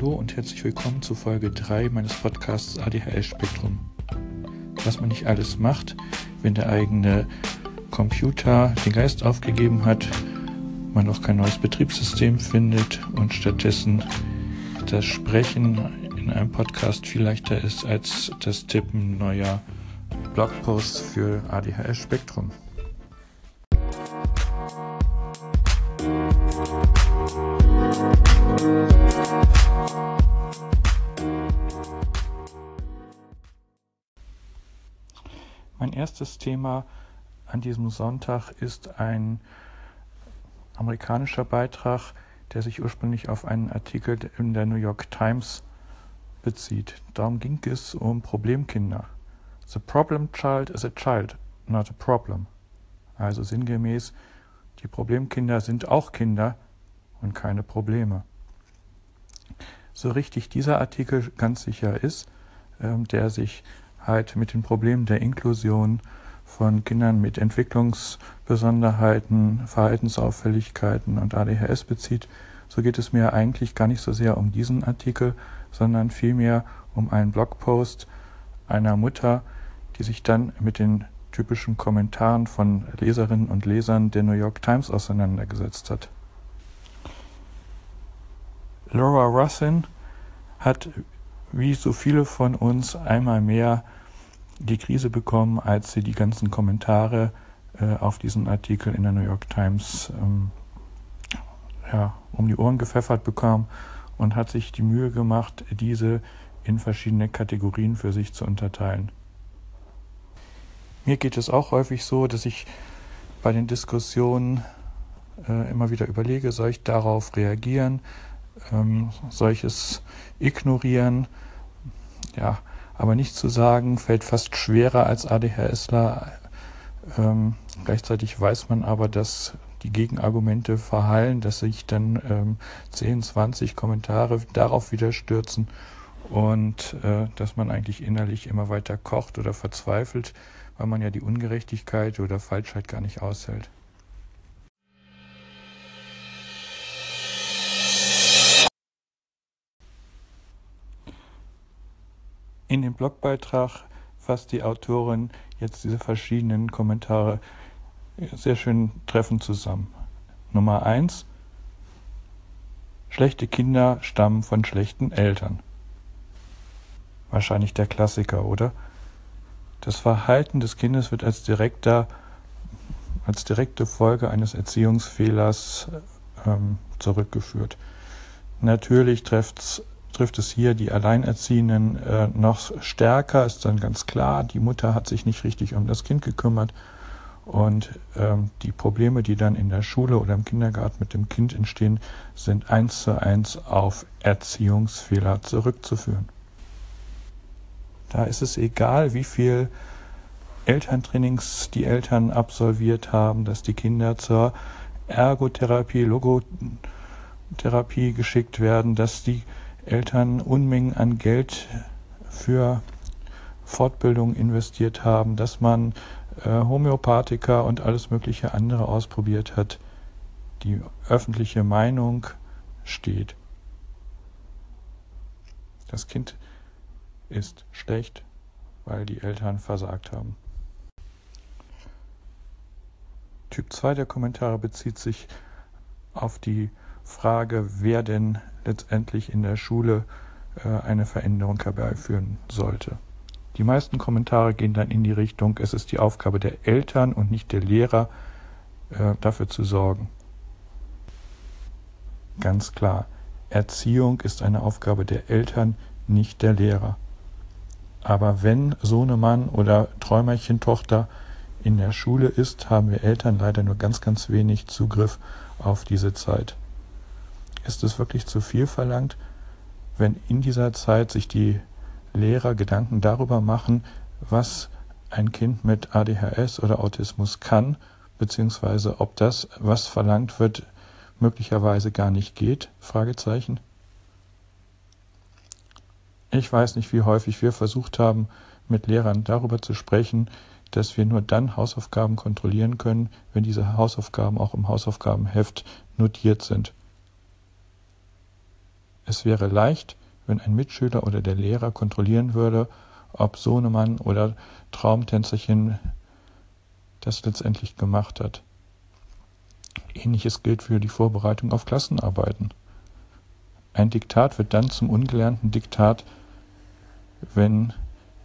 Hallo und herzlich willkommen zu Folge 3 meines Podcasts ADHS Spektrum. Was man nicht alles macht, wenn der eigene Computer den Geist aufgegeben hat, man noch kein neues Betriebssystem findet und stattdessen das Sprechen in einem Podcast viel leichter ist als das Tippen neuer Blogposts für ADHS Spektrum. Erstes Thema an diesem Sonntag ist ein amerikanischer Beitrag, der sich ursprünglich auf einen Artikel in der New York Times bezieht. Darum ging es um Problemkinder. The problem child is a child, not a problem. Also sinngemäß, die Problemkinder sind auch Kinder und keine Probleme. So richtig dieser Artikel ganz sicher ist, ähm, der sich halt mit den Problemen der Inklusion von Kindern mit Entwicklungsbesonderheiten, Verhaltensauffälligkeiten und ADHS bezieht, so geht es mir eigentlich gar nicht so sehr um diesen Artikel, sondern vielmehr um einen Blogpost einer Mutter, die sich dann mit den typischen Kommentaren von Leserinnen und Lesern der New York Times auseinandergesetzt hat. Laura Russin hat wie so viele von uns einmal mehr die Krise bekommen, als sie die ganzen Kommentare äh, auf diesen Artikel in der New York Times ähm, ja, um die Ohren gepfeffert bekam und hat sich die Mühe gemacht, diese in verschiedene Kategorien für sich zu unterteilen. Mir geht es auch häufig so, dass ich bei den Diskussionen äh, immer wieder überlege, soll ich darauf reagieren, ähm, solches ignorieren, ja, aber nicht zu sagen, fällt fast schwerer als ADHSler. Ähm, gleichzeitig weiß man aber, dass die Gegenargumente verhallen, dass sich dann ähm, 10, 20 Kommentare darauf wieder stürzen und äh, dass man eigentlich innerlich immer weiter kocht oder verzweifelt, weil man ja die Ungerechtigkeit oder Falschheit gar nicht aushält. In dem Blogbeitrag fasst die Autorin jetzt diese verschiedenen Kommentare sehr schön treffend zusammen. Nummer eins: Schlechte Kinder stammen von schlechten Eltern. Wahrscheinlich der Klassiker, oder? Das Verhalten des Kindes wird als direkter, als direkte Folge eines Erziehungsfehlers ähm, zurückgeführt. Natürlich trifft's trifft es hier die Alleinerziehenden äh, noch stärker, ist dann ganz klar, die Mutter hat sich nicht richtig um das Kind gekümmert und ähm, die Probleme, die dann in der Schule oder im Kindergarten mit dem Kind entstehen, sind eins zu eins auf Erziehungsfehler zurückzuführen. Da ist es egal, wie viel Elterntrainings die Eltern absolviert haben, dass die Kinder zur Ergotherapie, Logotherapie geschickt werden, dass die Eltern Unmengen an Geld für Fortbildung investiert haben, dass man äh, Homöopathika und alles mögliche andere ausprobiert hat. Die öffentliche Meinung steht. Das Kind ist schlecht, weil die Eltern versagt haben. Typ 2 der Kommentare bezieht sich auf die Frage, wer denn letztendlich in der Schule äh, eine Veränderung herbeiführen sollte. Die meisten Kommentare gehen dann in die Richtung, es ist die Aufgabe der Eltern und nicht der Lehrer, äh, dafür zu sorgen. Ganz klar, Erziehung ist eine Aufgabe der Eltern, nicht der Lehrer. Aber wenn Sohnemann oder Träumerchentochter in der Schule ist, haben wir Eltern leider nur ganz, ganz wenig Zugriff auf diese Zeit. Ist es wirklich zu viel verlangt, wenn in dieser Zeit sich die Lehrer Gedanken darüber machen, was ein Kind mit ADHS oder Autismus kann, beziehungsweise ob das, was verlangt wird, möglicherweise gar nicht geht? Fragezeichen. Ich weiß nicht, wie häufig wir versucht haben, mit Lehrern darüber zu sprechen, dass wir nur dann Hausaufgaben kontrollieren können, wenn diese Hausaufgaben auch im Hausaufgabenheft notiert sind. Es wäre leicht, wenn ein Mitschüler oder der Lehrer kontrollieren würde, ob Sohnemann oder Traumtänzerchen das letztendlich gemacht hat. Ähnliches gilt für die Vorbereitung auf Klassenarbeiten. Ein Diktat wird dann zum ungelernten Diktat, wenn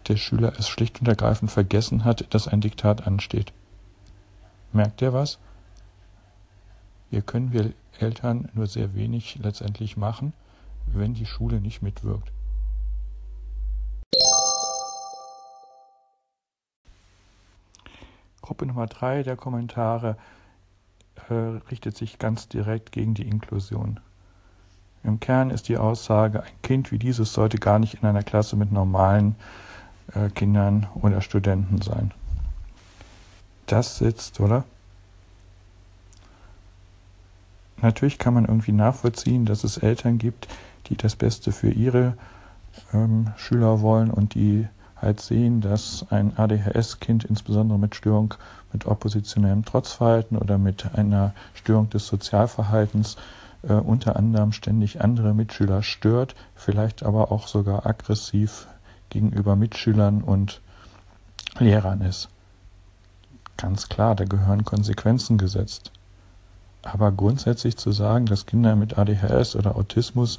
der Schüler es schlicht und ergreifend vergessen hat, dass ein Diktat ansteht. Merkt ihr was? Hier können wir Eltern nur sehr wenig letztendlich machen, wenn die Schule nicht mitwirkt. Gruppe Nummer drei der Kommentare äh, richtet sich ganz direkt gegen die Inklusion. Im Kern ist die Aussage, ein Kind wie dieses sollte gar nicht in einer Klasse mit normalen äh, Kindern oder Studenten sein. Das sitzt, oder? Natürlich kann man irgendwie nachvollziehen, dass es Eltern gibt, die das Beste für ihre ähm, Schüler wollen und die halt sehen, dass ein ADHS-Kind insbesondere mit Störung mit oppositionellem Trotzverhalten oder mit einer Störung des Sozialverhaltens äh, unter anderem ständig andere Mitschüler stört, vielleicht aber auch sogar aggressiv gegenüber Mitschülern und Lehrern ist. Ganz klar, da gehören Konsequenzen gesetzt. Aber grundsätzlich zu sagen, dass Kinder mit ADHS oder Autismus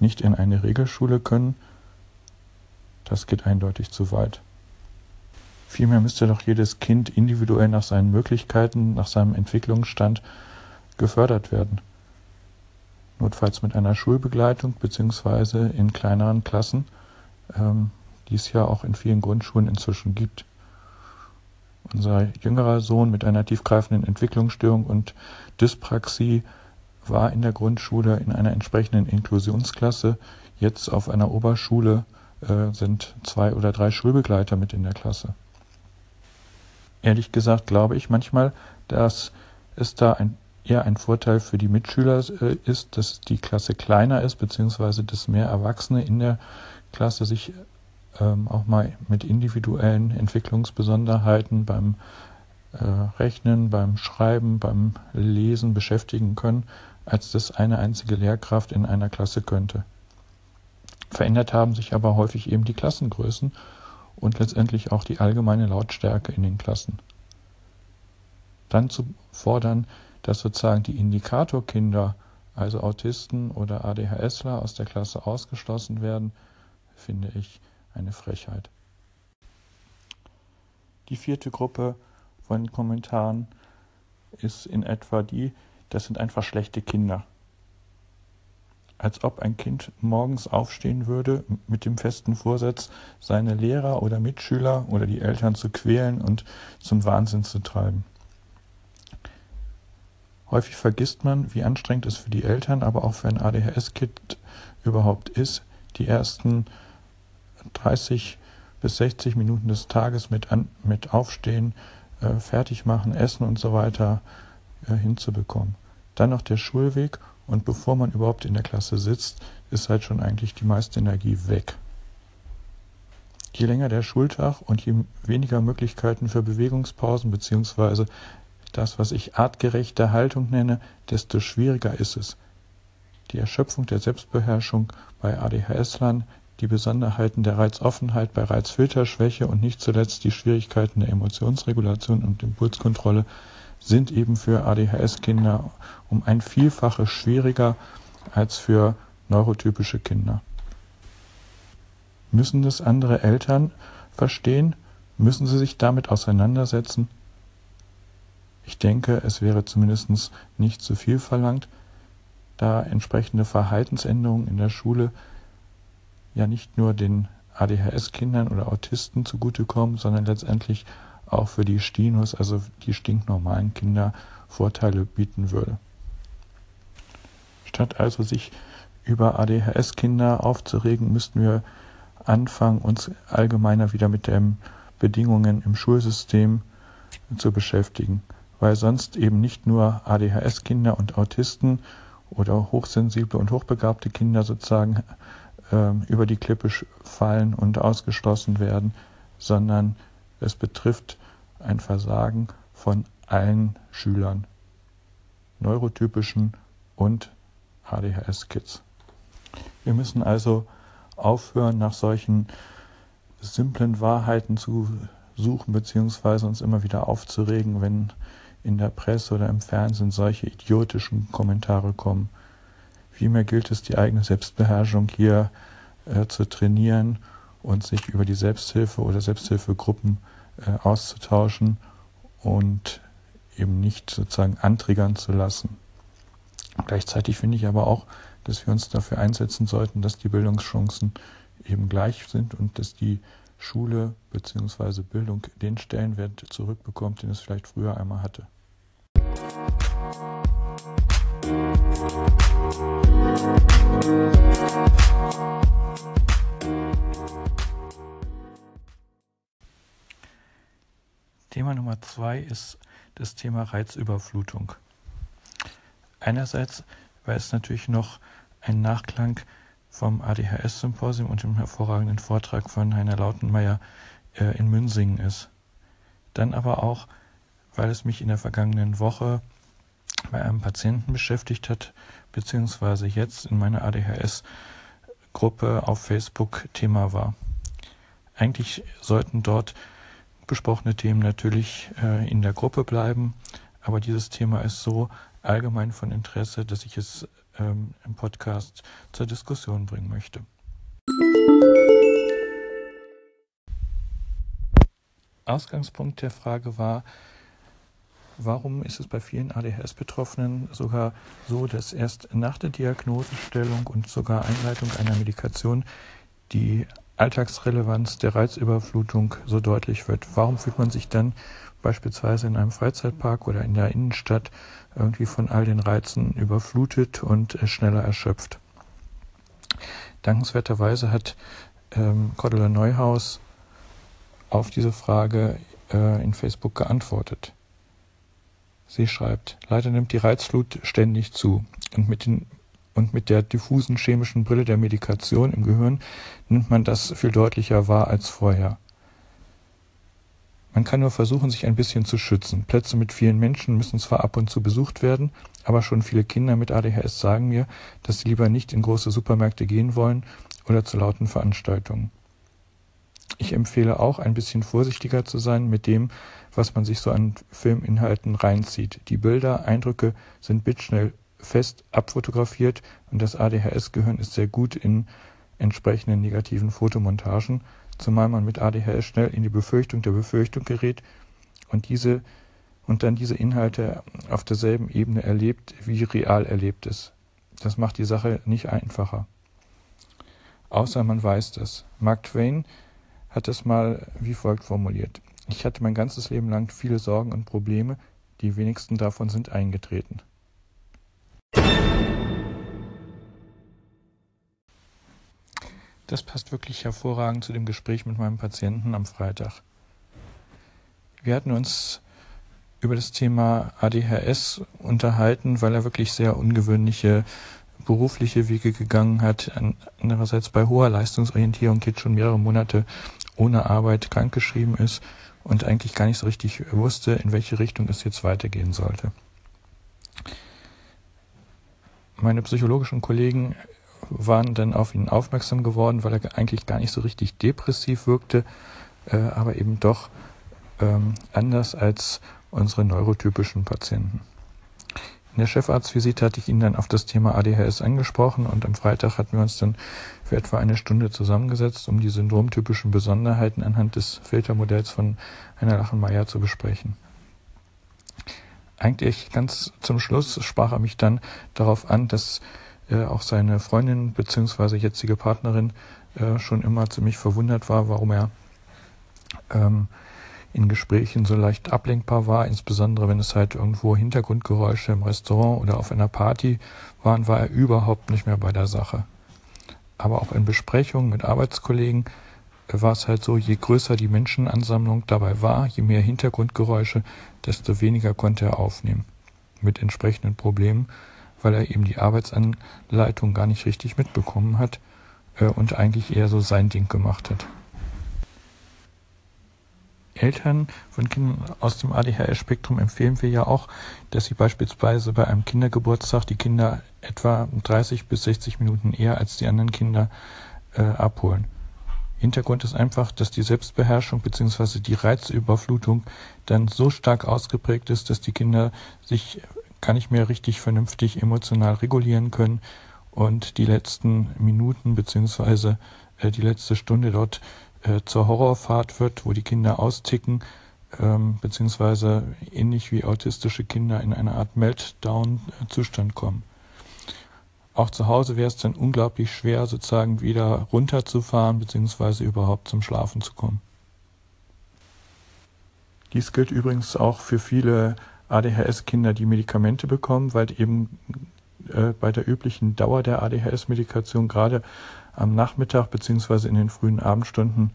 nicht in eine Regelschule können, das geht eindeutig zu weit. Vielmehr müsste doch jedes Kind individuell nach seinen Möglichkeiten, nach seinem Entwicklungsstand gefördert werden. Notfalls mit einer Schulbegleitung beziehungsweise in kleineren Klassen, ähm, die es ja auch in vielen Grundschulen inzwischen gibt. Unser jüngerer Sohn mit einer tiefgreifenden Entwicklungsstörung und Dyspraxie war in der Grundschule in einer entsprechenden Inklusionsklasse. Jetzt auf einer Oberschule äh, sind zwei oder drei Schulbegleiter mit in der Klasse. Ehrlich gesagt glaube ich manchmal, dass es da ein, eher ein Vorteil für die Mitschüler äh, ist, dass die Klasse kleiner ist, beziehungsweise dass mehr Erwachsene in der Klasse sich ähm, auch mal mit individuellen Entwicklungsbesonderheiten beim äh, Rechnen, beim Schreiben, beim Lesen beschäftigen können, als das eine einzige Lehrkraft in einer Klasse könnte. Verändert haben sich aber häufig eben die Klassengrößen und letztendlich auch die allgemeine Lautstärke in den Klassen. Dann zu fordern, dass sozusagen die Indikatorkinder, also Autisten oder ADHSler aus der Klasse ausgeschlossen werden, finde ich eine Frechheit. Die vierte Gruppe von Kommentaren ist in etwa die, das sind einfach schlechte Kinder. Als ob ein Kind morgens aufstehen würde mit dem festen Vorsatz, seine Lehrer oder Mitschüler oder die Eltern zu quälen und zum Wahnsinn zu treiben. Häufig vergisst man, wie anstrengend es für die Eltern, aber auch für ein ADHS-Kind überhaupt ist, die ersten 30 bis 60 Minuten des Tages mit, an, mit Aufstehen, äh, Fertigmachen, Essen und so weiter äh, hinzubekommen. Dann noch der Schulweg und bevor man überhaupt in der Klasse sitzt, ist halt schon eigentlich die meiste Energie weg. Je länger der Schultag und je weniger Möglichkeiten für Bewegungspausen beziehungsweise das, was ich artgerechte Haltung nenne, desto schwieriger ist es. Die Erschöpfung der Selbstbeherrschung bei ADHS-Lern die Besonderheiten der Reizoffenheit bei Reizfilterschwäche und nicht zuletzt die Schwierigkeiten der Emotionsregulation und Impulskontrolle sind eben für ADHS-Kinder um ein Vielfaches schwieriger als für neurotypische Kinder. Müssen das andere Eltern verstehen? Müssen sie sich damit auseinandersetzen? Ich denke, es wäre zumindest nicht zu viel verlangt, da entsprechende Verhaltensänderungen in der Schule ja nicht nur den ADHS-Kindern oder Autisten zugutekommen, sondern letztendlich auch für die Stinus, also die stinknormalen Kinder, Vorteile bieten würde. Statt also sich über ADHS-Kinder aufzuregen, müssten wir anfangen, uns allgemeiner wieder mit den Bedingungen im Schulsystem zu beschäftigen, weil sonst eben nicht nur ADHS-Kinder und Autisten oder hochsensible und hochbegabte Kinder sozusagen äh, über die Klippe fallen und ausgeschlossen werden, sondern es betrifft ein Versagen von allen Schülern, neurotypischen und ADHS-Kids. Wir müssen also aufhören, nach solchen simplen Wahrheiten zu suchen, beziehungsweise uns immer wieder aufzuregen, wenn in der Presse oder im Fernsehen solche idiotischen Kommentare kommen. Vielmehr gilt es, die eigene Selbstbeherrschung hier äh, zu trainieren und sich über die Selbsthilfe oder Selbsthilfegruppen äh, auszutauschen und eben nicht sozusagen antriggern zu lassen. Gleichzeitig finde ich aber auch, dass wir uns dafür einsetzen sollten, dass die Bildungschancen eben gleich sind und dass die Schule bzw. Bildung den Stellenwert zurückbekommt, den es vielleicht früher einmal hatte. Thema Nummer zwei ist das Thema Reizüberflutung. Einerseits, weil es natürlich noch ein Nachklang vom ADHS-Symposium und dem hervorragenden Vortrag von Heiner Lautenmeier äh, in Münsingen ist. Dann aber auch, weil es mich in der vergangenen Woche bei einem Patienten beschäftigt hat, beziehungsweise jetzt in meiner ADHS-Gruppe auf Facebook Thema war. Eigentlich sollten dort besprochene Themen natürlich äh, in der Gruppe bleiben, aber dieses Thema ist so allgemein von Interesse, dass ich es ähm, im Podcast zur Diskussion bringen möchte. Ausgangspunkt der Frage war, warum ist es bei vielen ADHS-Betroffenen sogar so, dass erst nach der Diagnosestellung und sogar Einleitung einer Medikation die Alltagsrelevanz der Reizüberflutung so deutlich wird? Warum fühlt man sich dann beispielsweise in einem Freizeitpark oder in der Innenstadt irgendwie von all den Reizen überflutet und schneller erschöpft. Dankenswerterweise hat ähm, Cordula Neuhaus auf diese Frage äh, in Facebook geantwortet. Sie schreibt, leider nimmt die Reizflut ständig zu und mit, den, und mit der diffusen chemischen Brille der Medikation im Gehirn nimmt man das viel deutlicher wahr als vorher. Man kann nur versuchen, sich ein bisschen zu schützen. Plätze mit vielen Menschen müssen zwar ab und zu besucht werden, aber schon viele Kinder mit ADHS sagen mir, dass sie lieber nicht in große Supermärkte gehen wollen oder zu lauten Veranstaltungen. Ich empfehle auch, ein bisschen vorsichtiger zu sein mit dem, was man sich so an Filminhalten reinzieht. Die Bilder, Eindrücke sind bitschnell fest abfotografiert und das ADHS-Gehirn ist sehr gut in entsprechenden negativen Fotomontagen, zumal man mit ADHS schnell in die Befürchtung der Befürchtung gerät und diese und dann diese Inhalte auf derselben Ebene erlebt, wie real erlebt ist. Das macht die Sache nicht einfacher. Außer man weiß das. Mark Twain hat es mal wie folgt formuliert. Ich hatte mein ganzes Leben lang viele Sorgen und Probleme, die wenigsten davon sind eingetreten. Das passt wirklich hervorragend zu dem Gespräch mit meinem Patienten am Freitag. Wir hatten uns über das Thema ADHS unterhalten, weil er wirklich sehr ungewöhnliche berufliche Wege gegangen hat. Andererseits bei hoher Leistungsorientierung jetzt schon mehrere Monate ohne Arbeit krankgeschrieben ist und eigentlich gar nicht so richtig wusste, in welche Richtung es jetzt weitergehen sollte. Meine psychologischen Kollegen waren dann auf ihn aufmerksam geworden, weil er eigentlich gar nicht so richtig depressiv wirkte, äh, aber eben doch ähm, anders als unsere neurotypischen Patienten. In der Chefarztvisite hatte ich ihn dann auf das Thema ADHS angesprochen und am Freitag hatten wir uns dann für etwa eine Stunde zusammengesetzt, um die syndromtypischen Besonderheiten anhand des Filtermodells von Heiner Lachenmeier zu besprechen. Eigentlich ganz zum Schluss sprach er mich dann darauf an, dass äh, auch seine Freundin bzw. jetzige Partnerin äh, schon immer ziemlich verwundert war, warum er ähm, in Gesprächen so leicht ablenkbar war, insbesondere wenn es halt irgendwo Hintergrundgeräusche im Restaurant oder auf einer Party waren, war er überhaupt nicht mehr bei der Sache. Aber auch in Besprechungen mit Arbeitskollegen war es halt so, je größer die Menschenansammlung dabei war, je mehr Hintergrundgeräusche, desto weniger konnte er aufnehmen. Mit entsprechenden Problemen weil er eben die Arbeitsanleitung gar nicht richtig mitbekommen hat äh, und eigentlich eher so sein Ding gemacht hat. Eltern von Kindern aus dem ADHS-Spektrum empfehlen wir ja auch, dass sie beispielsweise bei einem Kindergeburtstag die Kinder etwa 30 bis 60 Minuten eher als die anderen Kinder äh, abholen. Hintergrund ist einfach, dass die Selbstbeherrschung bzw. die Reizüberflutung dann so stark ausgeprägt ist, dass die Kinder sich gar nicht mehr richtig vernünftig emotional regulieren können und die letzten Minuten bzw. Äh, die letzte Stunde dort äh, zur Horrorfahrt wird, wo die Kinder austicken, ähm, beziehungsweise ähnlich wie autistische Kinder in eine Art Meltdown-Zustand kommen. Auch zu Hause wäre es dann unglaublich schwer, sozusagen wieder runterzufahren, beziehungsweise überhaupt zum Schlafen zu kommen. Dies gilt übrigens auch für viele ADHS-Kinder, die Medikamente bekommen, weil eben äh, bei der üblichen Dauer der ADHS-Medikation gerade am Nachmittag beziehungsweise in den frühen Abendstunden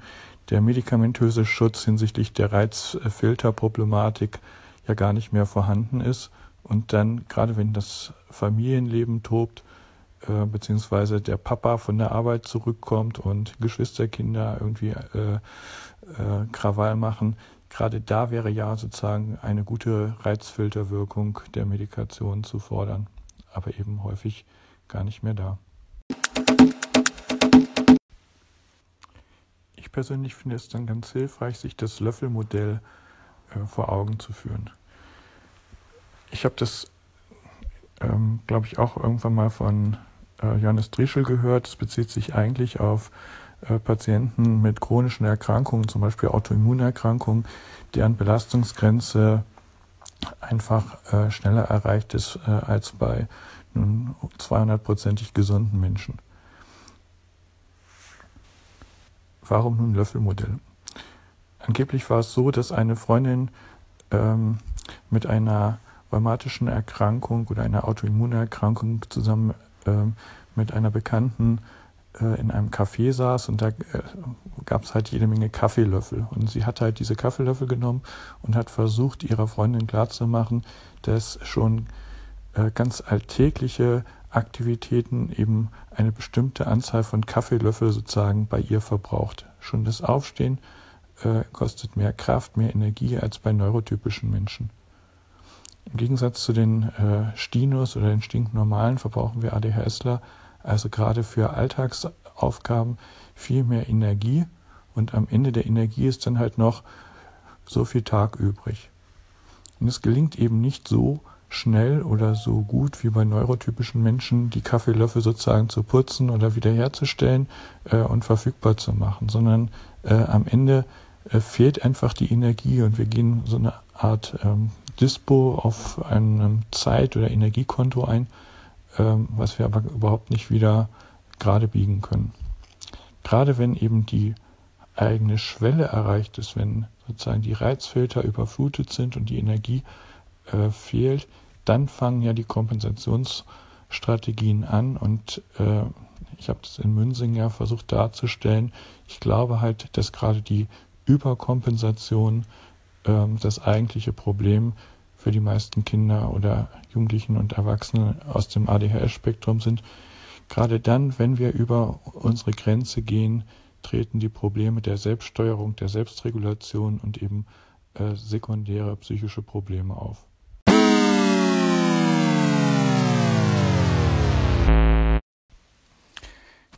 der medikamentöse Schutz hinsichtlich der Reizfilterproblematik ja gar nicht mehr vorhanden ist. Und dann, gerade wenn das Familienleben tobt, äh, beziehungsweise der Papa von der Arbeit zurückkommt und Geschwisterkinder irgendwie äh, äh, Krawall machen, gerade da wäre ja sozusagen eine gute Reizfilterwirkung der Medikation zu fordern, aber eben häufig gar nicht mehr da. Ich persönlich finde es dann ganz hilfreich, sich das Löffelmodell äh, vor Augen zu führen. Ich habe das, ähm, glaube ich, auch irgendwann mal von äh, Johannes Drischel gehört. Es bezieht sich eigentlich auf äh, Patienten mit chronischen Erkrankungen, zum Beispiel Autoimmunerkrankungen, deren Belastungsgrenze einfach äh, schneller erreicht ist äh, als bei nun 200-prozentig gesunden Menschen. Warum nun Löffelmodell? Angeblich war es so, dass eine Freundin ähm, mit einer rheumatischen Erkrankung oder einer Autoimmunerkrankung zusammen ähm, mit einer Bekannten äh, in einem Café saß und da äh, gab es halt jede Menge Kaffeelöffel. Und sie hat halt diese Kaffeelöffel genommen und hat versucht, ihrer Freundin klarzumachen, dass schon äh, ganz alltägliche Aktivitäten eben eine bestimmte Anzahl von Kaffeelöffel sozusagen bei ihr verbraucht. Schon das Aufstehen kostet mehr Kraft, mehr Energie als bei neurotypischen Menschen. Im Gegensatz zu den äh, Stinos oder den stinknormalen verbrauchen wir ADHSler also gerade für Alltagsaufgaben viel mehr Energie und am Ende der Energie ist dann halt noch so viel Tag übrig. Und es gelingt eben nicht so, schnell oder so gut wie bei neurotypischen Menschen die Kaffeelöffel sozusagen zu putzen oder wiederherzustellen äh, und verfügbar zu machen, sondern äh, am Ende äh, fehlt einfach die Energie und wir gehen so eine Art ähm, Dispo auf einem Zeit- oder Energiekonto ein, ähm, was wir aber überhaupt nicht wieder gerade biegen können. Gerade wenn eben die eigene Schwelle erreicht ist, wenn sozusagen die Reizfilter überflutet sind und die Energie äh, fehlt, dann fangen ja die Kompensationsstrategien an und äh, ich habe das in Münsing ja versucht darzustellen. Ich glaube halt, dass gerade die Überkompensation das eigentliche Problem für die meisten Kinder oder Jugendlichen und Erwachsenen aus dem ADHS-Spektrum sind. Gerade dann, wenn wir über unsere Grenze gehen, treten die Probleme der Selbststeuerung, der Selbstregulation und eben äh, sekundäre psychische Probleme auf.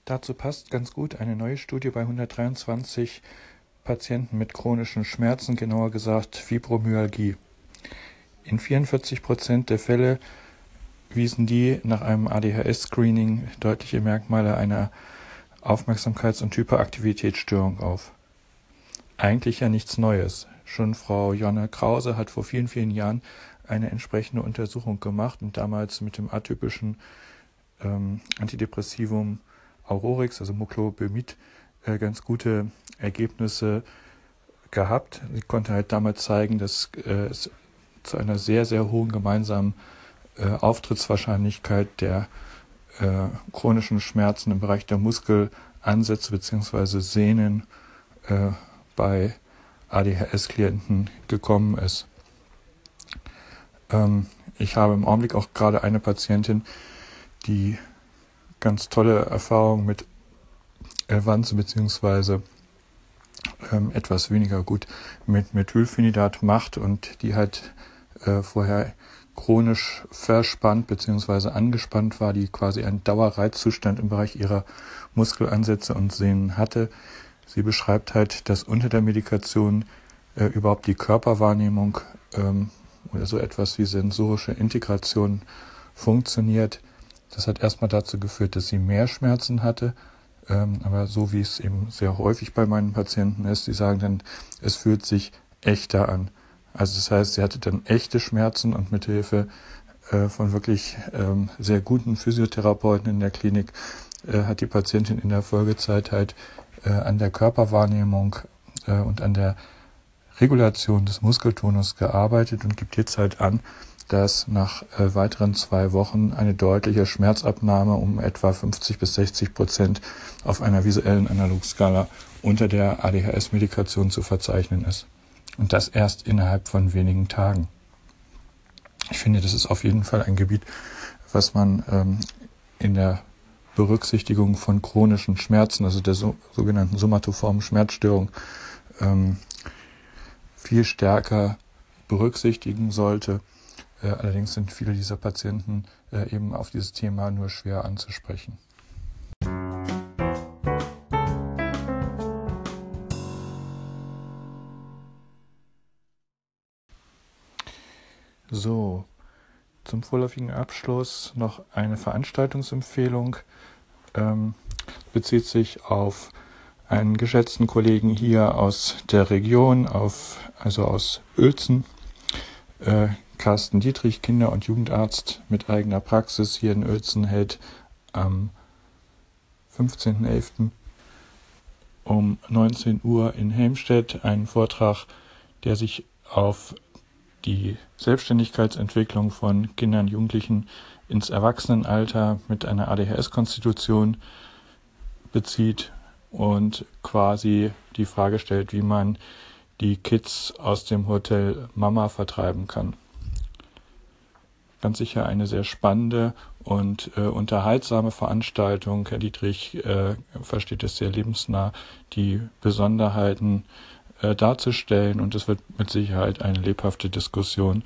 Dazu passt ganz gut eine neue Studie bei 123 Patienten mit chronischen Schmerzen, genauer gesagt Fibromyalgie. In 44 Prozent der Fälle wiesen die nach einem ADHS-Screening deutliche Merkmale einer Aufmerksamkeits- und Hyperaktivitätsstörung auf. Eigentlich ja nichts Neues. Schon Frau Jonna Krause hat vor vielen, vielen Jahren eine entsprechende Untersuchung gemacht und damals mit dem atypischen ähm, Antidepressivum Aurorix, also Muclobemid, ganz gute Ergebnisse gehabt. Sie konnte halt damals zeigen, dass äh, es zu einer sehr, sehr hohen gemeinsamen äh, Auftrittswahrscheinlichkeit der äh, chronischen Schmerzen im Bereich der Muskelansätze bzw. Sehnen äh, bei ADHS-Klienten gekommen ist. Ähm, ich habe im Augenblick auch gerade eine Patientin, die ganz tolle Erfahrungen mit Elvanze bzw. ähm, etwas weniger gut mit Methylphenidat macht und die halt äh, vorher chronisch verspannt bzw. angespannt war, die quasi einen Dauerreizzustand im Bereich ihrer Muskelansätze und Sehnen hatte. Sie beschreibt halt, dass unter der Medikation äh, überhaupt die Körperwahrnehmung ähm, oder so etwas wie sensorische Integration funktioniert. Das hat erstmal dazu geführt, dass sie mehr Schmerzen hatte. Ähm, aber so wie es eben sehr häufig bei meinen Patienten ist, die sagen dann, es fühlt sich echter an. Also das heißt, sie hatte dann echte Schmerzen und mit Hilfe äh, von wirklich ähm, sehr guten Physiotherapeuten in der Klinik äh, hat die Patientin in der Folgezeit halt äh, an der Körperwahrnehmung und an der Regulation des Muskeltonus gearbeitet und gibt jetzt halt an, dass nach äh, weiteren zwei Wochen eine deutliche Schmerzabnahme um etwa 50 bis 60 Prozent auf einer visuellen Analogskala unter der ADHS-Medikation zu verzeichnen ist. Und das erst innerhalb von wenigen Tagen. Ich finde, das ist auf jeden Fall ein Gebiet, was man ähm, in der Berücksichtigung von chronischen Schmerzen, also der so, sogenannten somatoformen Schmerzstörung, ähm, viel stärker berücksichtigen sollte. Äh, allerdings sind viele dieser Patienten äh, eben auf dieses Thema nur schwer anzusprechen. So, zum vorläufigen Abschluss noch eine Veranstaltungsempfehlung. Ähm, bezieht sich auf einen geschätzten Kollegen hier aus der Region, auf, also aus Uelzen, äh, Carsten Dietrich, Kinder- und Jugendarzt mit eigener Praxis hier in Uelzen, hält am 15.11. um 19 Uhr in Helmstedt einen Vortrag, der sich auf die Selbstständigkeitsentwicklung von Kindern und Jugendlichen ins Erwachsenenalter mit einer ADHS-Konstitution bezieht und quasi die Frage stellt, wie man die Kids aus dem Hotel Mama vertreiben kann. Ganz sicher eine sehr spannende und äh, unterhaltsame Veranstaltung. Herr Dietrich äh, versteht es sehr lebensnah, die Besonderheiten äh, darzustellen und es wird mit Sicherheit eine lebhafte Diskussion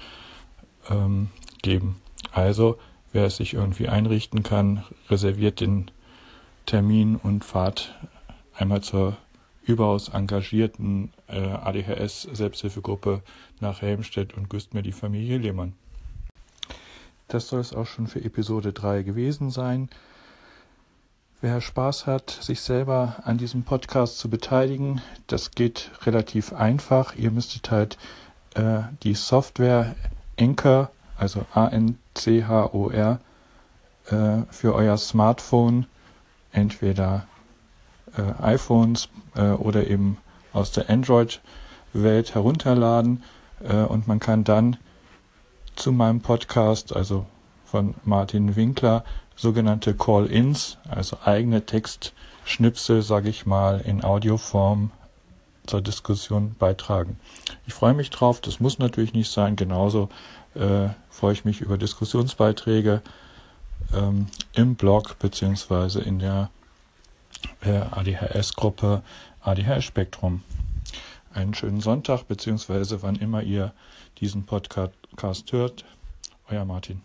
ähm, geben. Also, wer es sich irgendwie einrichten kann, reserviert den Termin und fahrt einmal zur überaus engagierten äh, ADHS-Selbsthilfegruppe nach Helmstedt und grüßt mir die Familie Lehmann. Das soll es auch schon für Episode 3 gewesen sein. Wer Spaß hat, sich selber an diesem Podcast zu beteiligen, das geht relativ einfach. Ihr müsstet halt äh, die Software Anchor, also A-N-C-H-O-R, äh, für euer Smartphone, entweder äh, iPhones äh, oder eben aus der Android-Welt herunterladen äh, und man kann dann zu meinem Podcast, also von Martin Winkler, sogenannte Call-ins, also eigene Textschnipsel, sage ich mal, in Audioform zur Diskussion beitragen. Ich freue mich drauf, das muss natürlich nicht sein. Genauso äh, freue ich mich über Diskussionsbeiträge ähm, im Blog beziehungsweise in der äh, ADHS-Gruppe ADHS Spektrum. Einen schönen Sonntag beziehungsweise wann immer ihr diesen Podcast hört. Euer Martin.